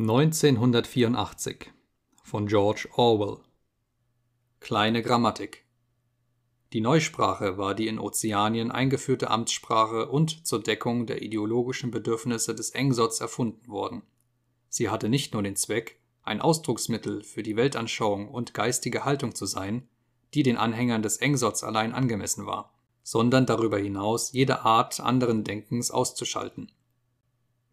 1984 von George Orwell. Kleine Grammatik. Die Neusprache war die in Ozeanien eingeführte Amtssprache und zur Deckung der ideologischen Bedürfnisse des Engsotz erfunden worden. Sie hatte nicht nur den Zweck, ein Ausdrucksmittel für die Weltanschauung und geistige Haltung zu sein, die den Anhängern des Engsotz allein angemessen war, sondern darüber hinaus jede Art anderen Denkens auszuschalten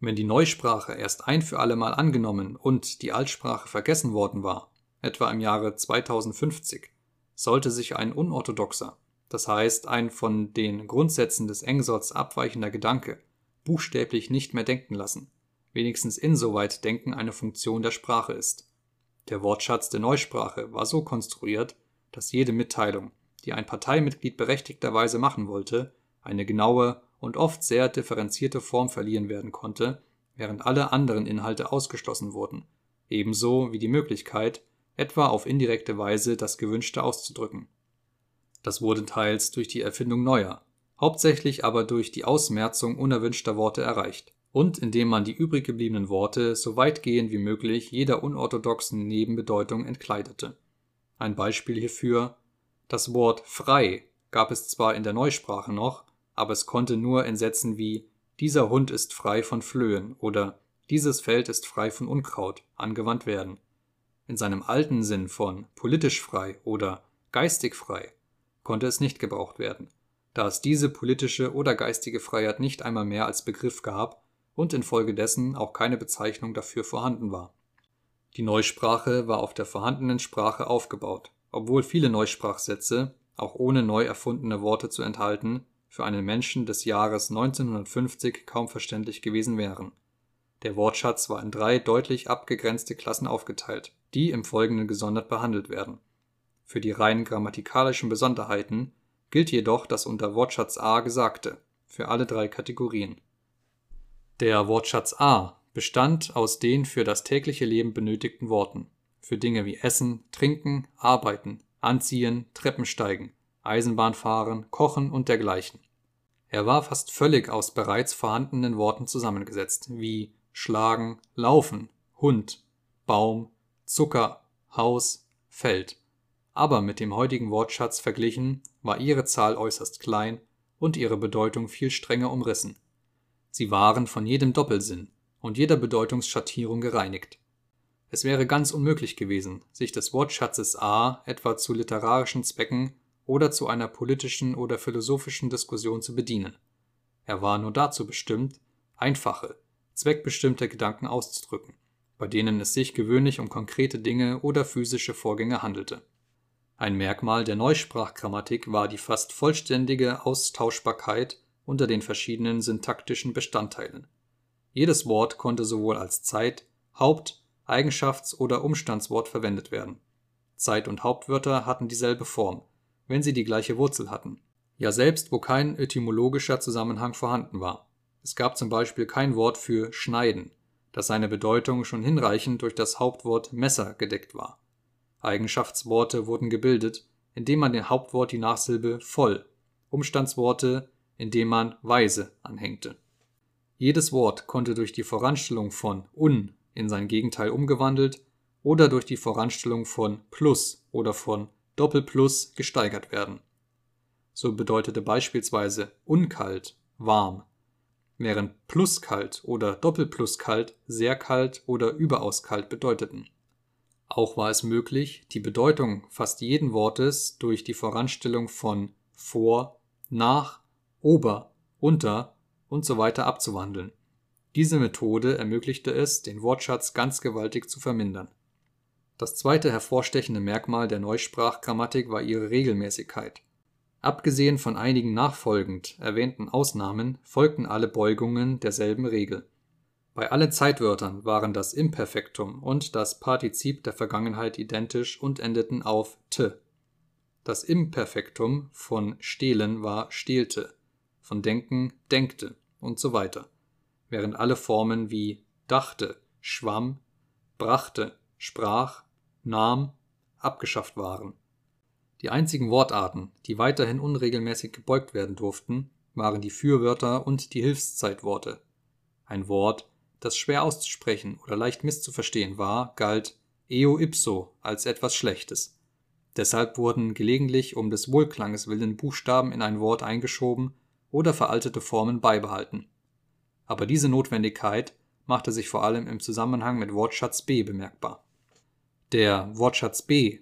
wenn die Neusprache erst ein für allemal angenommen und die Altsprache vergessen worden war, etwa im Jahre 2050, sollte sich ein unorthodoxer, das heißt ein von den Grundsätzen des Engsotz abweichender Gedanke, buchstäblich nicht mehr denken lassen, wenigstens insoweit Denken eine Funktion der Sprache ist. Der Wortschatz der Neusprache war so konstruiert, dass jede Mitteilung, die ein Parteimitglied berechtigterweise machen wollte, eine genaue und oft sehr differenzierte Form verliehen werden konnte, während alle anderen Inhalte ausgeschlossen wurden, ebenso wie die Möglichkeit, etwa auf indirekte Weise das Gewünschte auszudrücken. Das wurde teils durch die Erfindung neuer, hauptsächlich aber durch die Ausmerzung unerwünschter Worte erreicht und indem man die übrig gebliebenen Worte so weitgehend wie möglich jeder unorthodoxen Nebenbedeutung entkleidete. Ein Beispiel hierfür: Das Wort frei gab es zwar in der Neusprache noch aber es konnte nur in Sätzen wie Dieser Hund ist frei von Flöhen oder Dieses Feld ist frei von Unkraut angewandt werden. In seinem alten Sinn von politisch frei oder geistig frei konnte es nicht gebraucht werden, da es diese politische oder geistige Freiheit nicht einmal mehr als Begriff gab und infolgedessen auch keine Bezeichnung dafür vorhanden war. Die Neusprache war auf der vorhandenen Sprache aufgebaut, obwohl viele Neusprachsätze, auch ohne neu erfundene Worte zu enthalten, für einen Menschen des Jahres 1950 kaum verständlich gewesen wären. Der Wortschatz war in drei deutlich abgegrenzte Klassen aufgeteilt, die im Folgenden gesondert behandelt werden. Für die rein grammatikalischen Besonderheiten gilt jedoch das unter Wortschatz A Gesagte für alle drei Kategorien. Der Wortschatz A bestand aus den für das tägliche Leben benötigten Worten für Dinge wie Essen, Trinken, Arbeiten, Anziehen, Treppensteigen, Eisenbahnfahren, Kochen und dergleichen. Er war fast völlig aus bereits vorhandenen Worten zusammengesetzt, wie schlagen, laufen, Hund, Baum, Zucker, Haus, Feld. Aber mit dem heutigen Wortschatz verglichen war ihre Zahl äußerst klein und ihre Bedeutung viel strenger umrissen. Sie waren von jedem Doppelsinn und jeder Bedeutungsschattierung gereinigt. Es wäre ganz unmöglich gewesen, sich des Wortschatzes A etwa zu literarischen Zwecken oder zu einer politischen oder philosophischen Diskussion zu bedienen. Er war nur dazu bestimmt, einfache, zweckbestimmte Gedanken auszudrücken, bei denen es sich gewöhnlich um konkrete Dinge oder physische Vorgänge handelte. Ein Merkmal der Neusprachgrammatik war die fast vollständige Austauschbarkeit unter den verschiedenen syntaktischen Bestandteilen. Jedes Wort konnte sowohl als Zeit -, Haupt -, Eigenschafts - oder Umstandswort verwendet werden. Zeit - und Hauptwörter hatten dieselbe Form wenn sie die gleiche Wurzel hatten, ja selbst wo kein etymologischer Zusammenhang vorhanden war. Es gab zum Beispiel kein Wort für schneiden, das seine Bedeutung schon hinreichend durch das Hauptwort Messer gedeckt war. Eigenschaftsworte wurden gebildet, indem man dem Hauptwort die Nachsilbe voll, Umstandsworte, indem man weise anhängte. Jedes Wort konnte durch die Voranstellung von un in sein Gegenteil umgewandelt oder durch die Voranstellung von plus oder von Doppelplus gesteigert werden. So bedeutete beispielsweise unkalt warm, während pluskalt oder Doppelpluskalt sehr kalt oder überaus kalt bedeuteten. Auch war es möglich, die Bedeutung fast jeden Wortes durch die Voranstellung von vor, nach, ober, unter und so weiter abzuwandeln. Diese Methode ermöglichte es, den Wortschatz ganz gewaltig zu vermindern das zweite hervorstechende Merkmal der Neusprachgrammatik war ihre Regelmäßigkeit. Abgesehen von einigen nachfolgend erwähnten Ausnahmen folgten alle Beugungen derselben Regel. Bei allen Zeitwörtern waren das Imperfektum und das Partizip der Vergangenheit identisch und endeten auf t. Das Imperfektum von stehlen war stehlte, von denken denkte und so weiter, während alle Formen wie dachte, schwamm, brachte, sprach nahm abgeschafft waren. Die einzigen Wortarten, die weiterhin unregelmäßig gebeugt werden durften, waren die Fürwörter und die Hilfszeitworte. Ein Wort, das schwer auszusprechen oder leicht misszuverstehen war, galt eo ipso als etwas Schlechtes. Deshalb wurden gelegentlich um des Wohlklanges willen Buchstaben in ein Wort eingeschoben oder veraltete Formen beibehalten. Aber diese Notwendigkeit machte sich vor allem im Zusammenhang mit Wortschatz B bemerkbar. Der Wortschatz B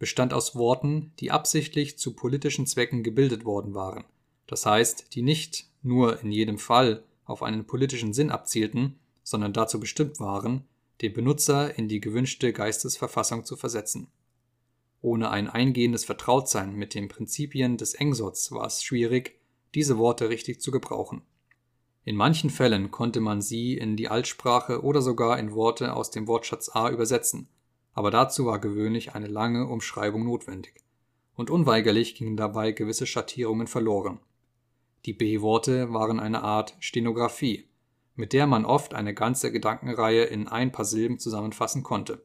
bestand aus Worten, die absichtlich zu politischen Zwecken gebildet worden waren, das heißt, die nicht nur in jedem Fall auf einen politischen Sinn abzielten, sondern dazu bestimmt waren, den Benutzer in die gewünschte Geistesverfassung zu versetzen. Ohne ein eingehendes Vertrautsein mit den Prinzipien des Engsorts war es schwierig, diese Worte richtig zu gebrauchen. In manchen Fällen konnte man sie in die Altsprache oder sogar in Worte aus dem Wortschatz A übersetzen, aber dazu war gewöhnlich eine lange Umschreibung notwendig, und unweigerlich gingen dabei gewisse Schattierungen verloren. Die B-Worte waren eine Art Stenographie, mit der man oft eine ganze Gedankenreihe in ein paar Silben zusammenfassen konnte.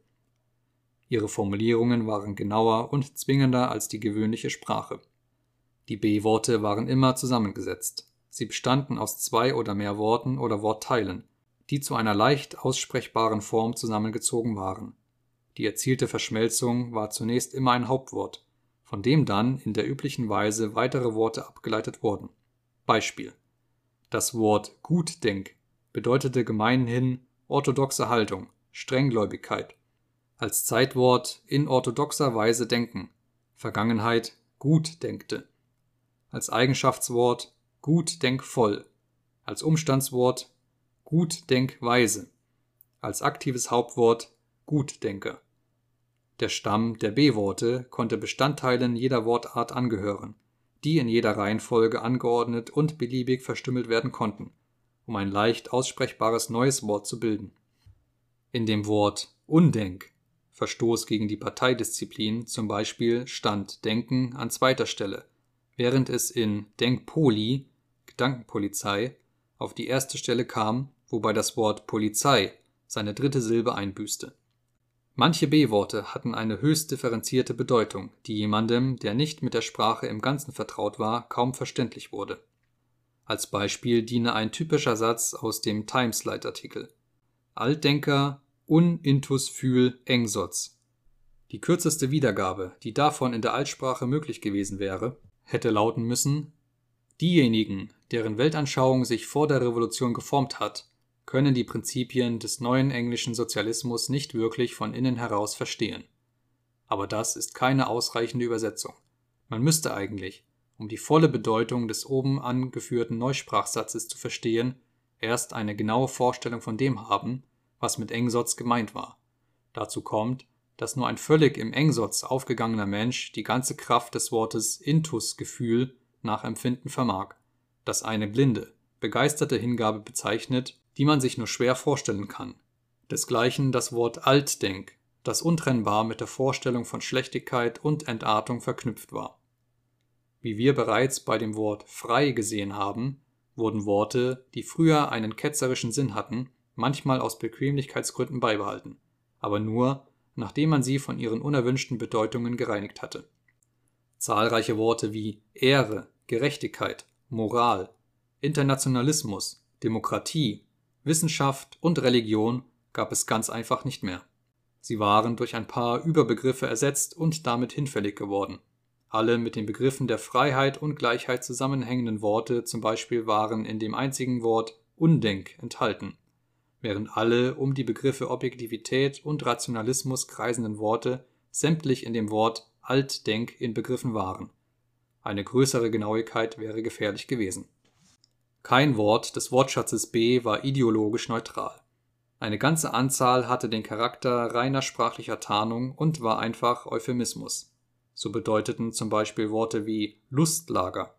Ihre Formulierungen waren genauer und zwingender als die gewöhnliche Sprache. Die B-Worte waren immer zusammengesetzt. Sie bestanden aus zwei oder mehr Worten oder Wortteilen, die zu einer leicht aussprechbaren Form zusammengezogen waren. Die erzielte Verschmelzung war zunächst immer ein Hauptwort, von dem dann in der üblichen Weise weitere Worte abgeleitet wurden. Beispiel: Das Wort Gutdenk bedeutete gemeinhin orthodoxe Haltung, Strenggläubigkeit, als Zeitwort in orthodoxer Weise denken, Vergangenheit gut denkte, als Eigenschaftswort gut denkvoll, als Umstandswort gut denkweise, als aktives Hauptwort Gutdenker. Der Stamm der B-Worte konnte Bestandteilen jeder Wortart angehören die in jeder Reihenfolge angeordnet und beliebig verstümmelt werden konnten, um ein leicht aussprechbares neues Wort zu bilden. In dem Wort Undenk Verstoß gegen die Parteidisziplin zum Beispiel stand Denken an zweiter Stelle, während es in Denkpoli Gedankenpolizei auf die erste Stelle kam, wobei das Wort Polizei seine dritte Silbe einbüßte Manche B-Worte hatten eine höchst differenzierte Bedeutung, die jemandem, der nicht mit der Sprache im Ganzen vertraut war, kaum verständlich wurde. Als Beispiel diene ein typischer Satz aus dem Timeslight-Artikel: Altdenker un intus fühl engsoz. Die kürzeste Wiedergabe, die davon in der Altsprache möglich gewesen wäre, hätte lauten müssen: Diejenigen, deren Weltanschauung sich vor der Revolution geformt hat können die Prinzipien des neuen englischen Sozialismus nicht wirklich von innen heraus verstehen. Aber das ist keine ausreichende Übersetzung. Man müsste eigentlich, um die volle Bedeutung des oben angeführten Neusprachsatzes zu verstehen, erst eine genaue Vorstellung von dem haben, was mit Engsotz gemeint war. Dazu kommt, dass nur ein völlig im Engsotz aufgegangener Mensch die ganze Kraft des Wortes Intus-Gefühl nachempfinden vermag, das eine blinde, begeisterte Hingabe bezeichnet, die man sich nur schwer vorstellen kann. Desgleichen das Wort Altdenk, das untrennbar mit der Vorstellung von Schlechtigkeit und Entartung verknüpft war. Wie wir bereits bei dem Wort frei gesehen haben, wurden Worte, die früher einen ketzerischen Sinn hatten, manchmal aus Bequemlichkeitsgründen beibehalten, aber nur, nachdem man sie von ihren unerwünschten Bedeutungen gereinigt hatte. Zahlreiche Worte wie Ehre, Gerechtigkeit, Moral, Internationalismus, Demokratie, Wissenschaft und Religion gab es ganz einfach nicht mehr. Sie waren durch ein paar Überbegriffe ersetzt und damit hinfällig geworden. Alle mit den Begriffen der Freiheit und Gleichheit zusammenhängenden Worte zum Beispiel waren in dem einzigen Wort Undenk enthalten, während alle um die Begriffe Objektivität und Rationalismus kreisenden Worte sämtlich in dem Wort Altdenk inbegriffen waren. Eine größere Genauigkeit wäre gefährlich gewesen kein Wort des Wortschatzes B war ideologisch neutral. Eine ganze Anzahl hatte den Charakter reiner sprachlicher Tarnung und war einfach Euphemismus. So bedeuteten zum Beispiel Worte wie Lustlager,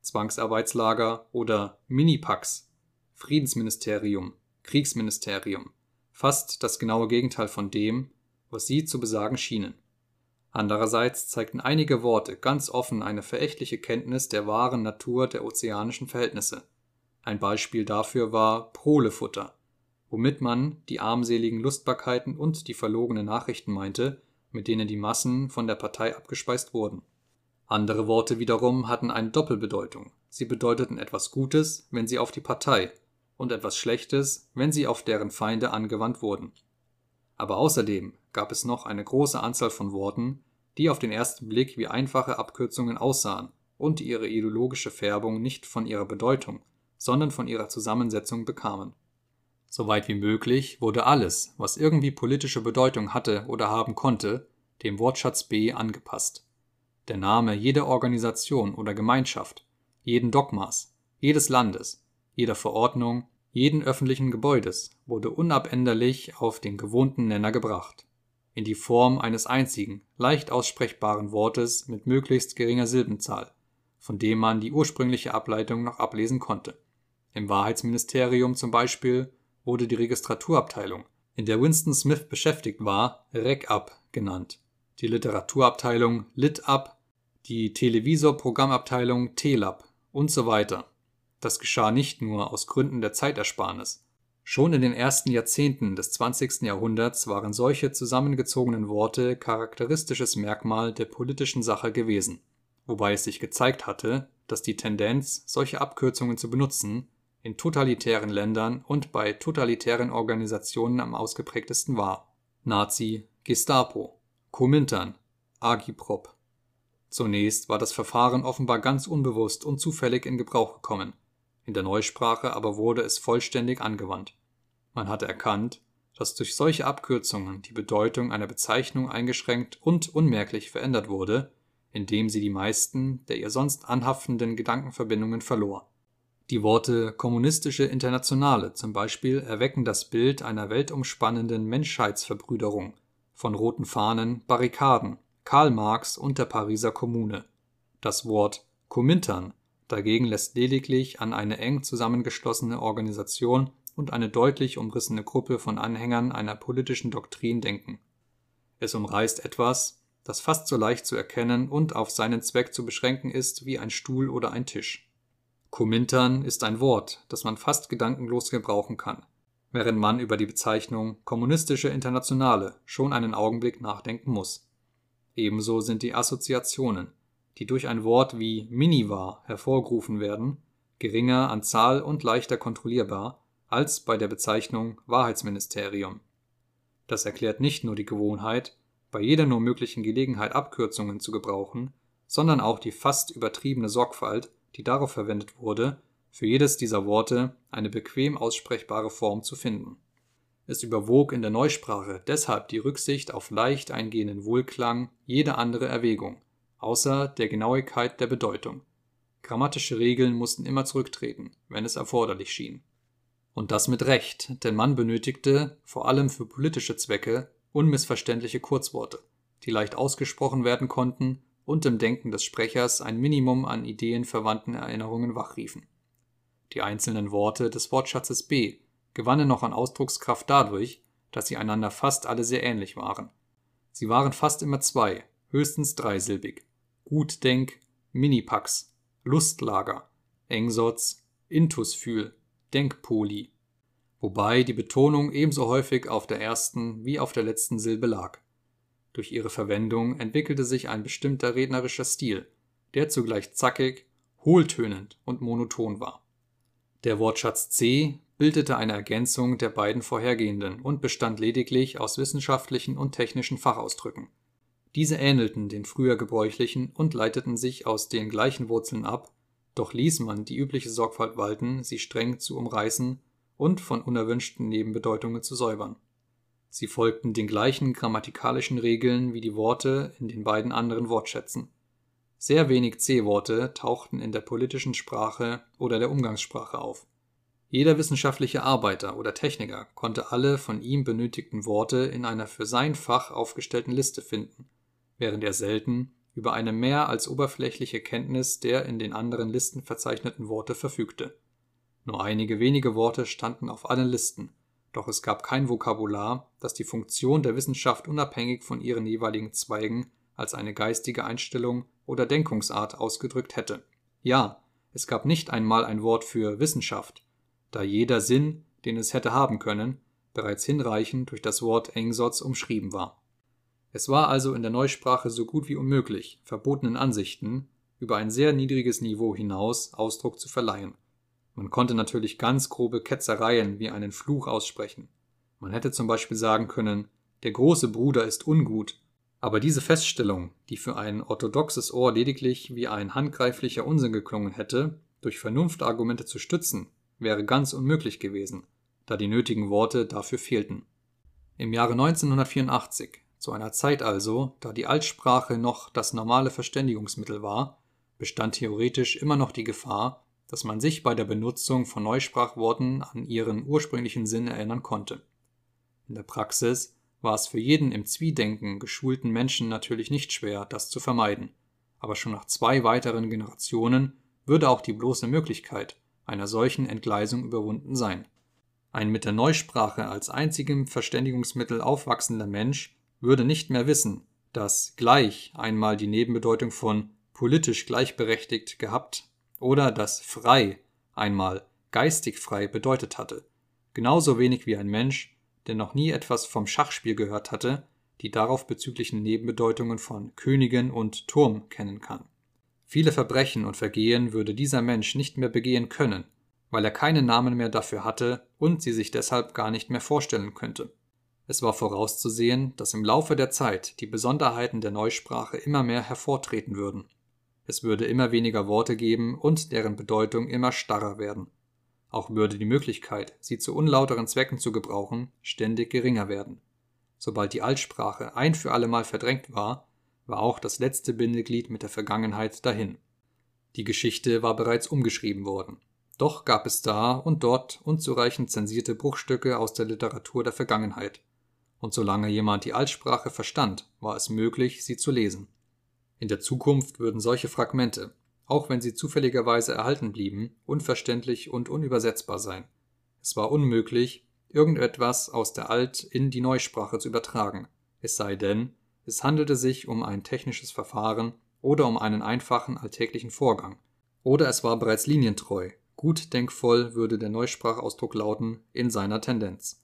Zwangsarbeitslager oder Minipax, Friedensministerium, Kriegsministerium fast das genaue Gegenteil von dem, was sie zu besagen schienen. Andererseits zeigten einige Worte ganz offen eine verächtliche Kenntnis der wahren Natur der ozeanischen Verhältnisse ein Beispiel dafür war Prolefutter, womit man die armseligen Lustbarkeiten und die verlogenen Nachrichten meinte, mit denen die Massen von der Partei abgespeist wurden. Andere Worte wiederum hatten eine Doppelbedeutung. Sie bedeuteten etwas Gutes, wenn sie auf die Partei, und etwas Schlechtes, wenn sie auf deren Feinde angewandt wurden. Aber außerdem gab es noch eine große Anzahl von Worten, die auf den ersten Blick wie einfache Abkürzungen aussahen und ihre ideologische Färbung nicht von ihrer Bedeutung, sondern von ihrer Zusammensetzung bekamen. Soweit wie möglich wurde alles, was irgendwie politische Bedeutung hatte oder haben konnte, dem Wortschatz B angepasst. Der Name jeder Organisation oder Gemeinschaft, jeden Dogmas, jedes Landes, jeder Verordnung, jeden öffentlichen Gebäudes wurde unabänderlich auf den gewohnten Nenner gebracht, in die Form eines einzigen, leicht aussprechbaren Wortes mit möglichst geringer Silbenzahl, von dem man die ursprüngliche Ableitung noch ablesen konnte. Im Wahrheitsministerium zum Beispiel wurde die Registraturabteilung, in der Winston Smith beschäftigt war, Rec-Up genannt, die Literaturabteilung Lit-Up, die Televisorprogrammabteilung Telab und so weiter. Das geschah nicht nur aus Gründen der Zeitersparnis. Schon in den ersten Jahrzehnten des 20. Jahrhunderts waren solche zusammengezogenen Worte charakteristisches Merkmal der politischen Sache gewesen, wobei es sich gezeigt hatte, dass die Tendenz, solche Abkürzungen zu benutzen, in totalitären Ländern und bei totalitären Organisationen am ausgeprägtesten war. Nazi, Gestapo, Komintern, Agiprop. Zunächst war das Verfahren offenbar ganz unbewusst und zufällig in Gebrauch gekommen in der Neusprache aber wurde es vollständig angewandt. Man hatte erkannt, dass durch solche Abkürzungen die Bedeutung einer Bezeichnung eingeschränkt und unmerklich verändert wurde, indem sie die meisten der ihr sonst anhaftenden Gedankenverbindungen verlor. Die Worte Kommunistische Internationale zum Beispiel erwecken das Bild einer weltumspannenden Menschheitsverbrüderung von roten Fahnen, Barrikaden, Karl Marx und der Pariser Kommune. Das Wort Komintern Dagegen lässt lediglich an eine eng zusammengeschlossene Organisation und eine deutlich umrissene Gruppe von Anhängern einer politischen Doktrin denken. Es umreißt etwas, das fast so leicht zu erkennen und auf seinen Zweck zu beschränken ist wie ein Stuhl oder ein Tisch. Komintern ist ein Wort, das man fast gedankenlos gebrauchen kann, während man über die Bezeichnung Kommunistische Internationale schon einen Augenblick nachdenken muss. Ebenso sind die Assoziationen die durch ein Wort wie Minivar hervorgerufen werden, geringer an Zahl und leichter kontrollierbar als bei der Bezeichnung Wahrheitsministerium. Das erklärt nicht nur die Gewohnheit, bei jeder nur möglichen Gelegenheit Abkürzungen zu gebrauchen, sondern auch die fast übertriebene Sorgfalt, die darauf verwendet wurde, für jedes dieser Worte eine bequem aussprechbare Form zu finden. Es überwog in der Neusprache deshalb die Rücksicht auf leicht eingehenden Wohlklang jede andere Erwägung außer der Genauigkeit der Bedeutung. Grammatische Regeln mussten immer zurücktreten, wenn es erforderlich schien. Und das mit Recht, denn man benötigte, vor allem für politische Zwecke, unmissverständliche Kurzworte, die leicht ausgesprochen werden konnten und im Denken des Sprechers ein Minimum an ideenverwandten Erinnerungen wachriefen. Die einzelnen Worte des Wortschatzes B gewannen noch an Ausdruckskraft dadurch, dass sie einander fast alle sehr ähnlich waren. Sie waren fast immer zwei, höchstens dreisilbig. Gutdenk, Minipax, Lustlager, Engsotz, Intusfühl, Denkpoli. Wobei die Betonung ebenso häufig auf der ersten wie auf der letzten Silbe lag. Durch ihre Verwendung entwickelte sich ein bestimmter rednerischer Stil, der zugleich zackig, hohltönend und monoton war. Der Wortschatz C bildete eine Ergänzung der beiden vorhergehenden und bestand lediglich aus wissenschaftlichen und technischen Fachausdrücken diese ähnelten den früher gebräuchlichen und leiteten sich aus den gleichen Wurzeln ab, doch ließ man die übliche Sorgfalt walten, sie streng zu umreißen und von unerwünschten Nebenbedeutungen zu säubern. Sie folgten den gleichen grammatikalischen Regeln wie die Worte in den beiden anderen Wortschätzen. Sehr wenig C-Worte tauchten in der politischen Sprache oder der Umgangssprache auf. Jeder wissenschaftliche Arbeiter oder Techniker konnte alle von ihm benötigten Worte in einer für sein Fach aufgestellten Liste finden während er selten über eine mehr als oberflächliche Kenntnis der in den anderen Listen verzeichneten Worte verfügte. Nur einige wenige Worte standen auf allen Listen, doch es gab kein Vokabular, das die Funktion der Wissenschaft unabhängig von ihren jeweiligen Zweigen als eine geistige Einstellung oder Denkungsart ausgedrückt hätte. Ja, es gab nicht einmal ein Wort für Wissenschaft, da jeder Sinn, den es hätte haben können, bereits hinreichend durch das Wort Engsatz umschrieben war es war also in der Neusprache so gut wie unmöglich, verbotenen Ansichten über ein sehr niedriges Niveau hinaus Ausdruck zu verleihen. Man konnte natürlich ganz grobe Ketzereien wie einen Fluch aussprechen. Man hätte zum Beispiel sagen können, der große Bruder ist ungut, aber diese Feststellung, die für ein orthodoxes Ohr lediglich wie ein handgreiflicher Unsinn geklungen hätte, durch Vernunftargumente zu stützen, wäre ganz unmöglich gewesen, da die nötigen Worte dafür fehlten. Im Jahre 1984, zu einer Zeit also, da die Altsprache noch das normale Verständigungsmittel war, bestand theoretisch immer noch die Gefahr, dass man sich bei der Benutzung von Neusprachworten an ihren ursprünglichen Sinn erinnern konnte. In der Praxis war es für jeden im Zwiedenken geschulten Menschen natürlich nicht schwer, das zu vermeiden, aber schon nach zwei weiteren Generationen würde auch die bloße Möglichkeit einer solchen Entgleisung überwunden sein. Ein mit der Neusprache als einzigem Verständigungsmittel aufwachsender Mensch würde nicht mehr wissen, dass gleich einmal die Nebenbedeutung von politisch gleichberechtigt gehabt oder dass frei einmal geistig frei bedeutet hatte, genauso wenig wie ein Mensch, der noch nie etwas vom Schachspiel gehört hatte, die darauf bezüglichen Nebenbedeutungen von Königin und Turm kennen kann. Viele Verbrechen und Vergehen würde dieser Mensch nicht mehr begehen können, weil er keinen Namen mehr dafür hatte und sie sich deshalb gar nicht mehr vorstellen könnte. Es war vorauszusehen, dass im Laufe der Zeit die Besonderheiten der Neusprache immer mehr hervortreten würden. Es würde immer weniger Worte geben und deren Bedeutung immer starrer werden. Auch würde die Möglichkeit, sie zu unlauteren Zwecken zu gebrauchen, ständig geringer werden. Sobald die Altsprache ein für allemal verdrängt war, war auch das letzte Bindeglied mit der Vergangenheit dahin. Die Geschichte war bereits umgeschrieben worden. Doch gab es da und dort unzureichend zensierte Bruchstücke aus der Literatur der Vergangenheit. Und solange jemand die Altsprache verstand, war es möglich, sie zu lesen. In der Zukunft würden solche Fragmente, auch wenn sie zufälligerweise erhalten blieben, unverständlich und unübersetzbar sein. Es war unmöglich, irgendetwas aus der Alt- in die Neusprache zu übertragen, es sei denn, es handelte sich um ein technisches Verfahren oder um einen einfachen alltäglichen Vorgang. Oder es war bereits linientreu, gut denkvoll würde der Neusprachausdruck lauten, in seiner Tendenz.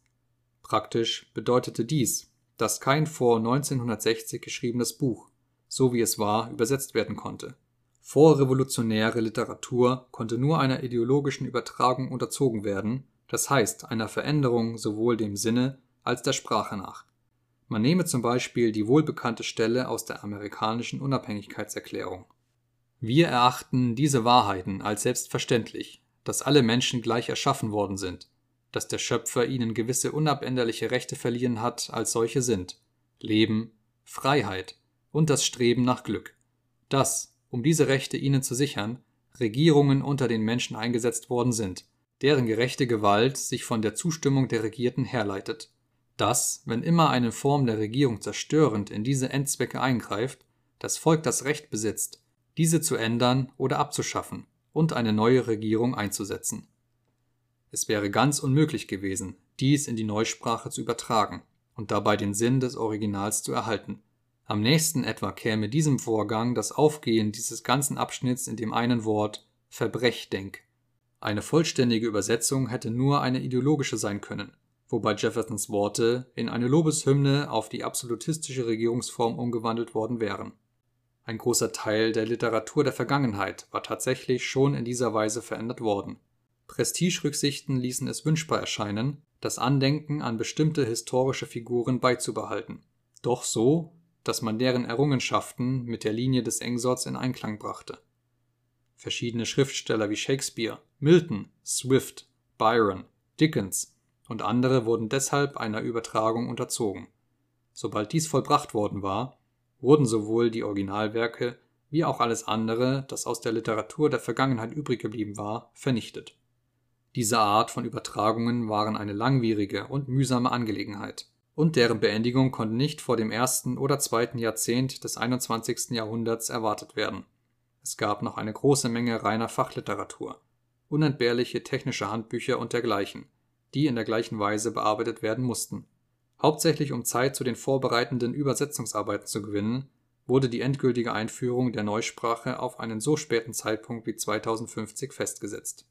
Praktisch bedeutete dies, dass kein vor 1960 geschriebenes Buch, so wie es war, übersetzt werden konnte. Vorrevolutionäre Literatur konnte nur einer ideologischen Übertragung unterzogen werden, das heißt einer Veränderung sowohl dem Sinne als der Sprache nach. Man nehme zum Beispiel die wohlbekannte Stelle aus der amerikanischen Unabhängigkeitserklärung. Wir erachten diese Wahrheiten als selbstverständlich, dass alle Menschen gleich erschaffen worden sind, dass der Schöpfer ihnen gewisse unabänderliche Rechte verliehen hat, als solche sind Leben, Freiheit und das Streben nach Glück. Das um diese Rechte ihnen zu sichern, Regierungen unter den Menschen eingesetzt worden sind, deren gerechte Gewalt sich von der Zustimmung der Regierten herleitet. Dass, wenn immer eine Form der Regierung zerstörend in diese Endzwecke eingreift, das Volk das Recht besitzt, diese zu ändern oder abzuschaffen und eine neue Regierung einzusetzen. Es wäre ganz unmöglich gewesen, dies in die Neusprache zu übertragen und dabei den Sinn des Originals zu erhalten. Am nächsten etwa käme diesem Vorgang das Aufgehen dieses ganzen Abschnitts in dem einen Wort Verbrechdenk. Eine vollständige Übersetzung hätte nur eine ideologische sein können, wobei Jeffersons Worte in eine Lobeshymne auf die absolutistische Regierungsform umgewandelt worden wären. Ein großer Teil der Literatur der Vergangenheit war tatsächlich schon in dieser Weise verändert worden. Prestigerücksichten ließen es wünschbar erscheinen, das Andenken an bestimmte historische Figuren beizubehalten, doch so, dass man deren Errungenschaften mit der Linie des Engsorts in Einklang brachte. Verschiedene Schriftsteller wie Shakespeare, Milton, Swift, Byron, Dickens und andere wurden deshalb einer Übertragung unterzogen. Sobald dies vollbracht worden war, wurden sowohl die Originalwerke wie auch alles andere, das aus der Literatur der Vergangenheit übrig geblieben war, vernichtet. Diese Art von Übertragungen waren eine langwierige und mühsame Angelegenheit und deren Beendigung konnte nicht vor dem ersten oder zweiten Jahrzehnt des 21. Jahrhunderts erwartet werden. Es gab noch eine große Menge reiner Fachliteratur, unentbehrliche technische Handbücher und dergleichen, die in der gleichen Weise bearbeitet werden mussten. Hauptsächlich um Zeit zu den vorbereitenden Übersetzungsarbeiten zu gewinnen, wurde die endgültige Einführung der Neusprache auf einen so späten Zeitpunkt wie 2050 festgesetzt